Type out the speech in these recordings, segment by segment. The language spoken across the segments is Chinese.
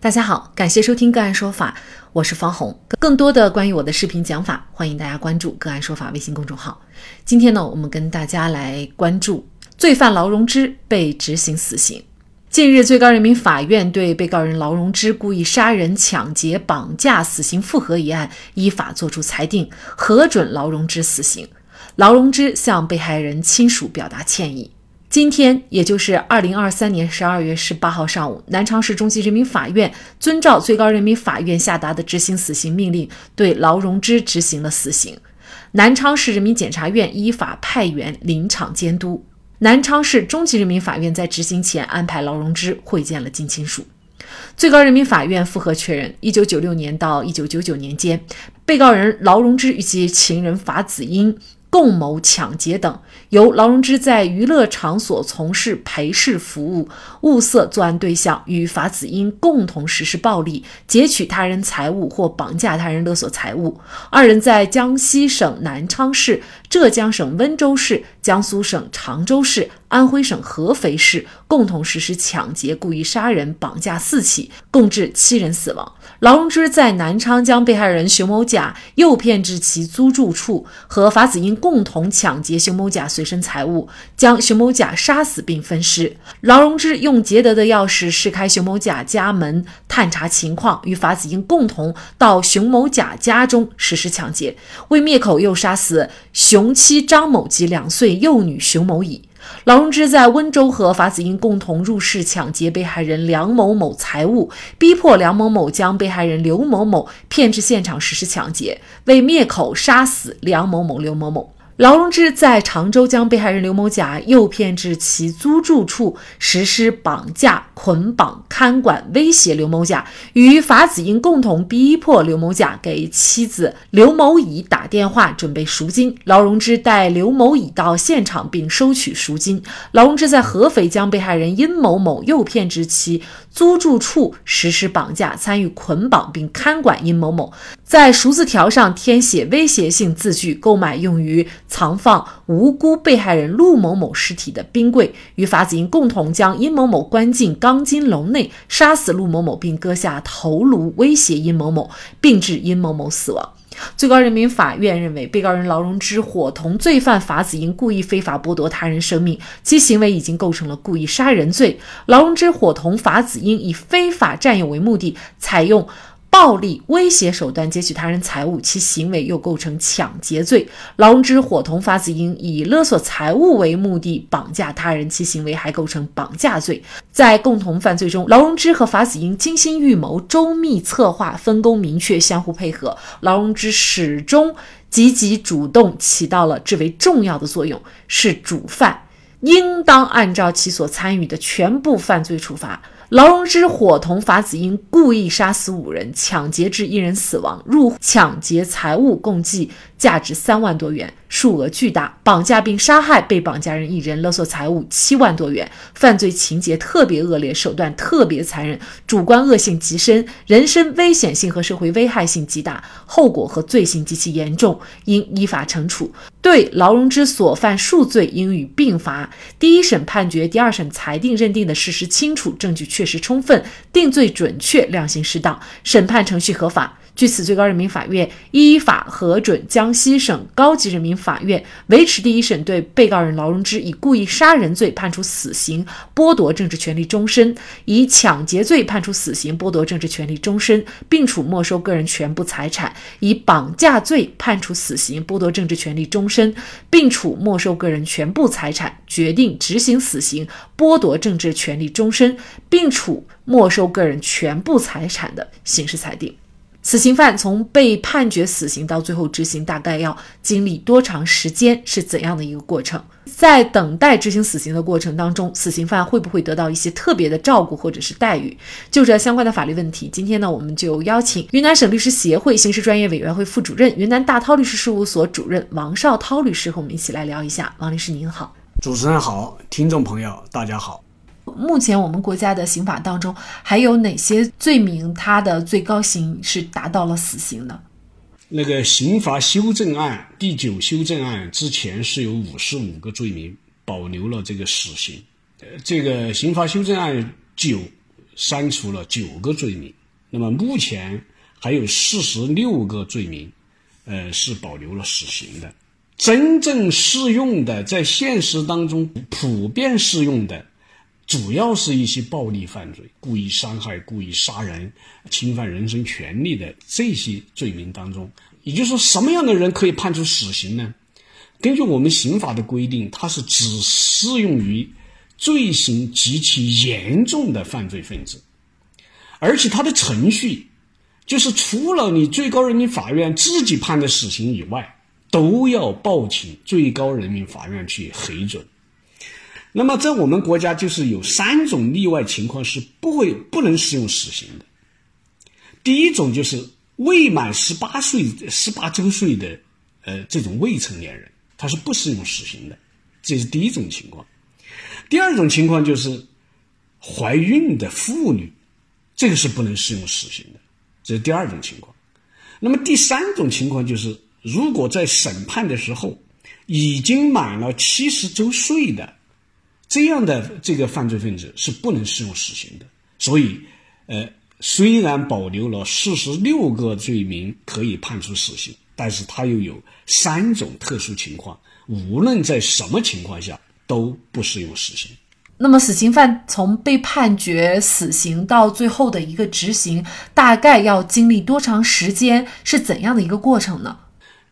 大家好，感谢收听个案说法，我是方红。更多的关于我的视频讲法，欢迎大家关注个案说法微信公众号。今天呢，我们跟大家来关注罪犯劳荣枝被执行死刑。近日，最高人民法院对被告人劳荣枝故意杀人、抢劫、绑架死刑复核一案依法作出裁定，核准劳荣枝死刑。劳荣枝向被害人亲属表达歉意。今天，也就是二零二三年十二月十八号上午，南昌市中级人民法院遵照最高人民法院下达的执行死刑命令，对劳荣枝执行了死刑。南昌市人民检察院依法派员临场监督。南昌市中级人民法院在执行前安排劳荣枝会见了近亲属。最高人民法院复核确认，一九九六年到一九九九年间，被告人劳荣枝与其情人法子英。共谋抢劫等，由劳荣枝在娱乐场所从事陪侍服务，物色作案对象，与法子英共同实施暴力，劫取他人财物或绑架他人勒索财物。二人在江西省南昌市、浙江省温州市、江苏省常州市。安徽省合肥市共同实施抢劫、故意杀人、绑架四起，共致七人死亡。劳荣枝在南昌将被害人熊某甲诱骗至其租住处，和法子英共同抢劫熊某甲随身财物，将熊某甲杀死并分尸。劳荣枝用劫得的钥匙试开熊某甲家门，探查情况，与法子英共同到熊某甲家中实施抢劫。为灭口，又杀死熊妻张某及两岁幼女熊某乙。劳荣枝在温州和法子英共同入室抢劫被害人梁某某财物，逼迫梁某某将被害人刘某某骗至现场实施抢劫，为灭口杀死梁某某、刘某某。劳荣枝在常州将被害人刘某甲诱骗至其租住处，实施绑架、捆绑、看管、威胁刘某甲，与法子英共同逼迫刘某甲给妻子刘某乙打电话准备赎金。劳荣枝带刘某乙到现场并收取赎金。劳荣枝在合肥将被害人殷某某诱骗至其租住处，实施绑架、参与捆绑并看管殷某某，在赎字条上填写威胁性字句，购买用于。藏放无辜被害人陆某某尸体的冰柜，与法子英共同将殷某某关进钢筋笼内，杀死陆某某，并割下头颅威胁殷某某，并致殷某某死亡。最高人民法院认为，被告人劳荣枝伙同罪犯法子英故意非法剥夺他人生命，其行为已经构成了故意杀人罪。劳荣枝伙同法子英以非法占有为目的，采用。暴力威胁手段劫取他人财物，其行为又构成抢劫罪。劳荣枝伙同法子英以勒索财物为目的绑架他人，其行为还构成绑架罪。在共同犯罪中，劳荣枝和法子英精心预谋、周密策划、分工明确、相互配合。劳荣枝始终积极主动，起到了至为重要的作用，是主犯，应当按照其所参与的全部犯罪处罚。劳荣枝伙同法子英故意杀死五人，抢劫致一人死亡，入抢劫财物共计价值三万多元。数额巨大，绑架并杀害被绑架人一人，勒索财物七万多元，犯罪情节特别恶劣，手段特别残忍，主观恶性极深，人身危险性和社会危害性极大，后果和罪行极其严重，应依法惩处。对劳荣枝所犯数罪应予并罚。第一审判决、第二审裁定认定的事实清楚，证据确实充分，定罪准确，量刑适当，审判程序合法。据此，最高人民法院依法核准江西省高级人民法院维持第一审对被告人劳荣枝以故意杀人罪判处死刑，剥夺政治权利终身；以抢劫罪判处死刑，剥夺政治权利终身，并处没收个人全部财产；以绑架罪判处死刑，剥夺政治权利终身，并处没收个人全部财产，决定执行死刑，剥夺政治权利终身，并处没收个人全部财产的刑事裁定。死刑犯从被判决死刑到最后执行，大概要经历多长时间？是怎样的一个过程？在等待执行死刑的过程当中，死刑犯会不会得到一些特别的照顾或者是待遇？就这相关的法律问题，今天呢，我们就邀请云南省律师协会刑事专业委员会副主任、云南大韬律师事务所主任王绍涛律师和我们一起来聊一下。王律师您好，主持人好，听众朋友大家好。目前我们国家的刑法当中还有哪些罪名，它的最高刑是达到了死刑呢？那个刑法修正案第九修正案之前是有五十五个罪名保留了这个死刑，呃，这个刑法修正案九删除了九个罪名，那么目前还有四十六个罪名，呃，是保留了死刑的。真正适用的，在现实当中普遍适用的，主要是一些暴力犯罪、故意伤害、故意杀人、侵犯人身权利的这些罪名当中。也就是说，什么样的人可以判处死刑呢？根据我们刑法的规定，它是只适用于罪行极其严重的犯罪分子，而且它的程序就是除了你最高人民法院自己判的死刑以外。都要报请最高人民法院去核准。那么，在我们国家就是有三种例外情况是不会不能适用死刑的。第一种就是未满十八岁、十八周岁的呃这种未成年人，他是不适用死刑的，这是第一种情况。第二种情况就是怀孕的妇女，这个是不能适用死刑的，这是第二种情况。那么第三种情况就是。如果在审判的时候已经满了七十周岁的这样的这个犯罪分子是不能适用死刑的。所以，呃，虽然保留了四十六个罪名可以判处死刑，但是它又有三种特殊情况，无论在什么情况下都不适用死刑。那么，死刑犯从被判决死刑到最后的一个执行，大概要经历多长时间？是怎样的一个过程呢？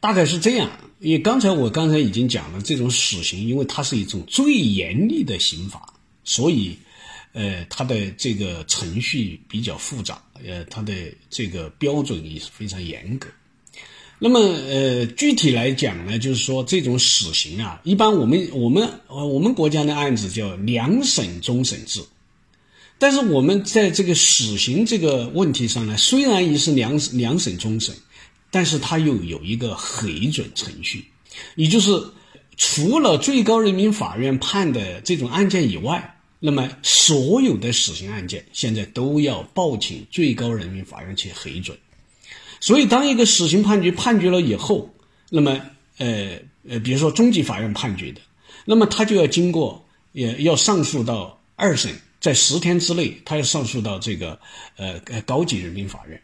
大概是这样，因为刚才我刚才已经讲了，这种死刑，因为它是一种最严厉的刑法，所以，呃，它的这个程序比较复杂，呃，它的这个标准也是非常严格。那么，呃，具体来讲呢，就是说这种死刑啊，一般我们我们呃我们国家的案子叫两审终审制，但是我们在这个死刑这个问题上呢，虽然也是两两审终审。但是它又有一个核准程序，也就是除了最高人民法院判的这种案件以外，那么所有的死刑案件现在都要报请最高人民法院去核准。所以，当一个死刑判决判决了以后，那么呃呃，比如说中级法院判决的，那么他就要经过也要上诉到二审，在十天之内，他要上诉到这个呃高级人民法院。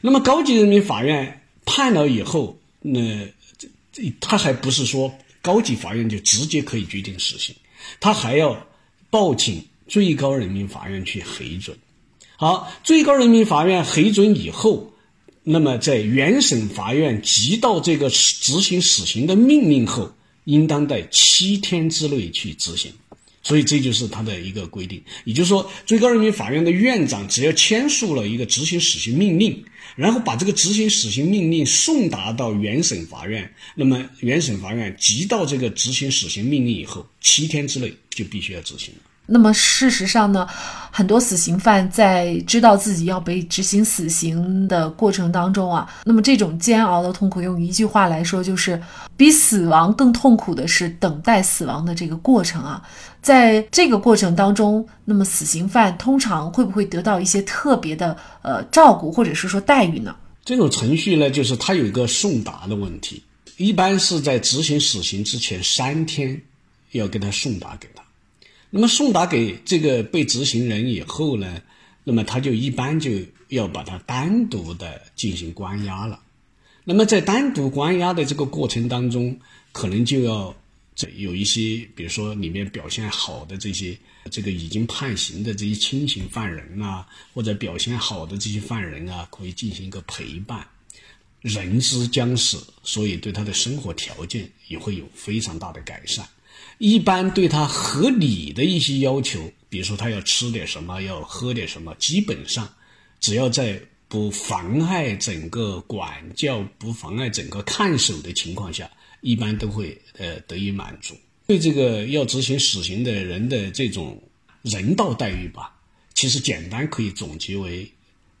那么高级人民法院。判了以后，那这这他还不是说高级法院就直接可以决定死刑，他还要报请最高人民法院去核准。好，最高人民法院核准以后，那么在原审法院接到这个执行死刑的命令后，应当在七天之内去执行。所以这就是他的一个规定，也就是说，最高人民法院的院长只要签署了一个执行死刑命令，然后把这个执行死刑命令送达到原审法院，那么原审法院即到这个执行死刑命令以后，七天之内就必须要执行了。那么事实上呢，很多死刑犯在知道自己要被执行死刑的过程当中啊，那么这种煎熬的痛苦，用一句话来说，就是比死亡更痛苦的是等待死亡的这个过程啊。在这个过程当中，那么死刑犯通常会不会得到一些特别的呃照顾，或者是说待遇呢？这种程序呢，就是它有一个送达的问题，一般是在执行死刑之前三天要给他送达给他。那么送达给这个被执行人以后呢，那么他就一般就要把他单独的进行关押了。那么在单独关押的这个过程当中，可能就要这有一些，比如说里面表现好的这些这个已经判刑的这些轻刑犯人啊，或者表现好的这些犯人啊，可以进行一个陪伴。人之将死，所以对他的生活条件也会有非常大的改善。一般对他合理的一些要求，比如说他要吃点什么，要喝点什么，基本上只要在不妨碍整个管教、不妨碍整个看守的情况下，一般都会呃得以满足。对这个要执行死刑的人的这种人道待遇吧，其实简单可以总结为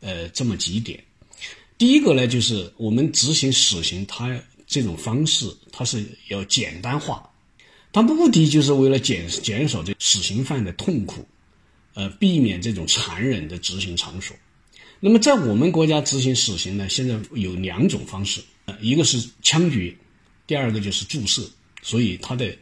呃这么几点。第一个呢，就是我们执行死刑，它这种方式它是要简单化。它目的就是为了减减少这死刑犯的痛苦，呃，避免这种残忍的执行场所。那么，在我们国家执行死刑呢，现在有两种方式，呃一个是枪决，第二个就是注射。所以它的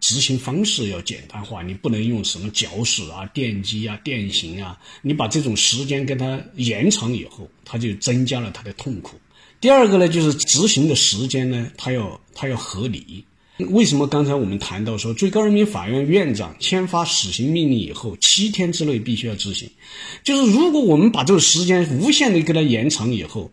执行方式要简单化，你不能用什么绞死啊、电击啊、电刑啊，你把这种时间跟它延长以后，它就增加了它的痛苦。第二个呢，就是执行的时间呢，它要它要合理。为什么刚才我们谈到说，最高人民法院院长签发死刑命令以后，七天之内必须要执行？就是如果我们把这个时间无限的给他延长以后，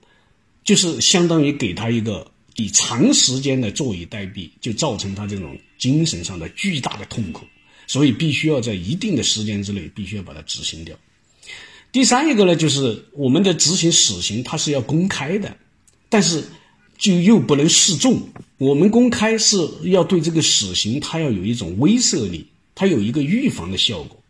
就是相当于给他一个以长时间的坐以待毙，就造成他这种精神上的巨大的痛苦。所以必须要在一定的时间之内，必须要把它执行掉。第三一个呢，就是我们的执行死刑，它是要公开的，但是。就又不能示众，我们公开是要对这个死刑，它要有一种威慑力，它有一个预防的效果，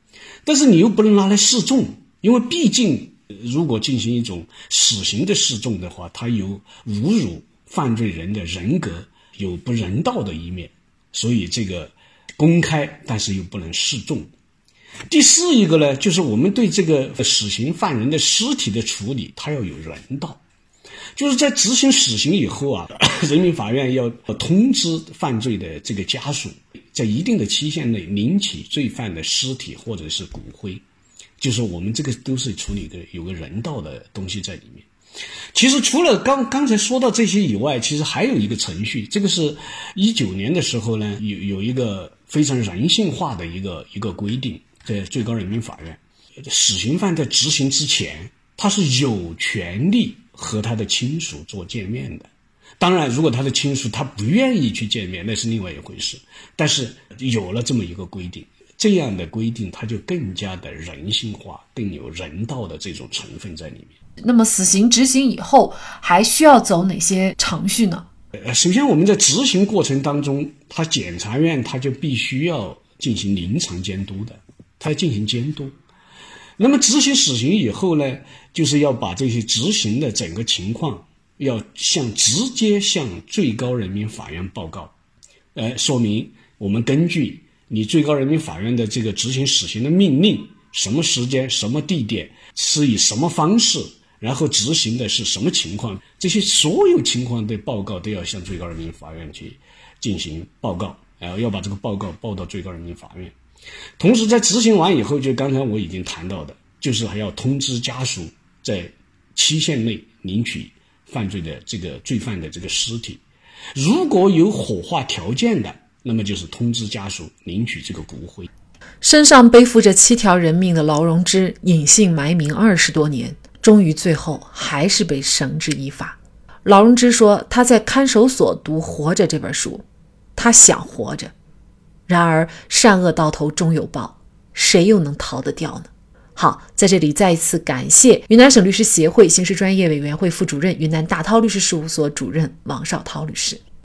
但是你又不能拿来示众，因为毕竟如果进行一种死刑的示众的话，它有侮辱犯罪人的人格，有不人道的一面，所以这个公开，但是又不能示众。第四一个呢，就是我们对这个死刑犯人的尸体的处理，它要有人道。就是在执行死刑以后啊，人民法院要通知犯罪的这个家属，在一定的期限内领取罪犯的尸体或者是骨灰，就是我们这个都是处理的有个人道的东西在里面。其实除了刚刚才说到这些以外，其实还有一个程序，这个是一九年的时候呢，有有一个非常人性化的一个一个规定，在最高人民法院，死刑犯在执行之前，他是有权利。和他的亲属做见面的，当然，如果他的亲属他不愿意去见面，那是另外一回事。但是有了这么一个规定，这样的规定它就更加的人性化，更有人道的这种成分在里面。那么，死刑执行以后还需要走哪些程序呢？呃，首先我们在执行过程当中，他检察院他就必须要进行临场监督的，他要进行监督。那么执行死刑以后呢，就是要把这些执行的整个情况，要向直接向最高人民法院报告，呃，说明我们根据你最高人民法院的这个执行死刑的命令，什么时间、什么地点，是以什么方式，然后执行的是什么情况，这些所有情况的报告都要向最高人民法院去进行报告，然后要把这个报告报到最高人民法院。同时，在执行完以后，就刚才我已经谈到的，就是还要通知家属在期限内领取犯罪的这个罪犯的这个尸体。如果有火化条件的，那么就是通知家属领取这个骨灰。身上背负着七条人命的劳荣枝，隐姓埋名二十多年，终于最后还是被绳之以法。劳荣枝说：“他在看守所读《活着》这本书，他想活着。”然而，善恶到头终有报，谁又能逃得掉呢？好，在这里再一次感谢云南省律师协会刑事专业委员会副主任、云南大韬律师事务所主任王绍涛律师。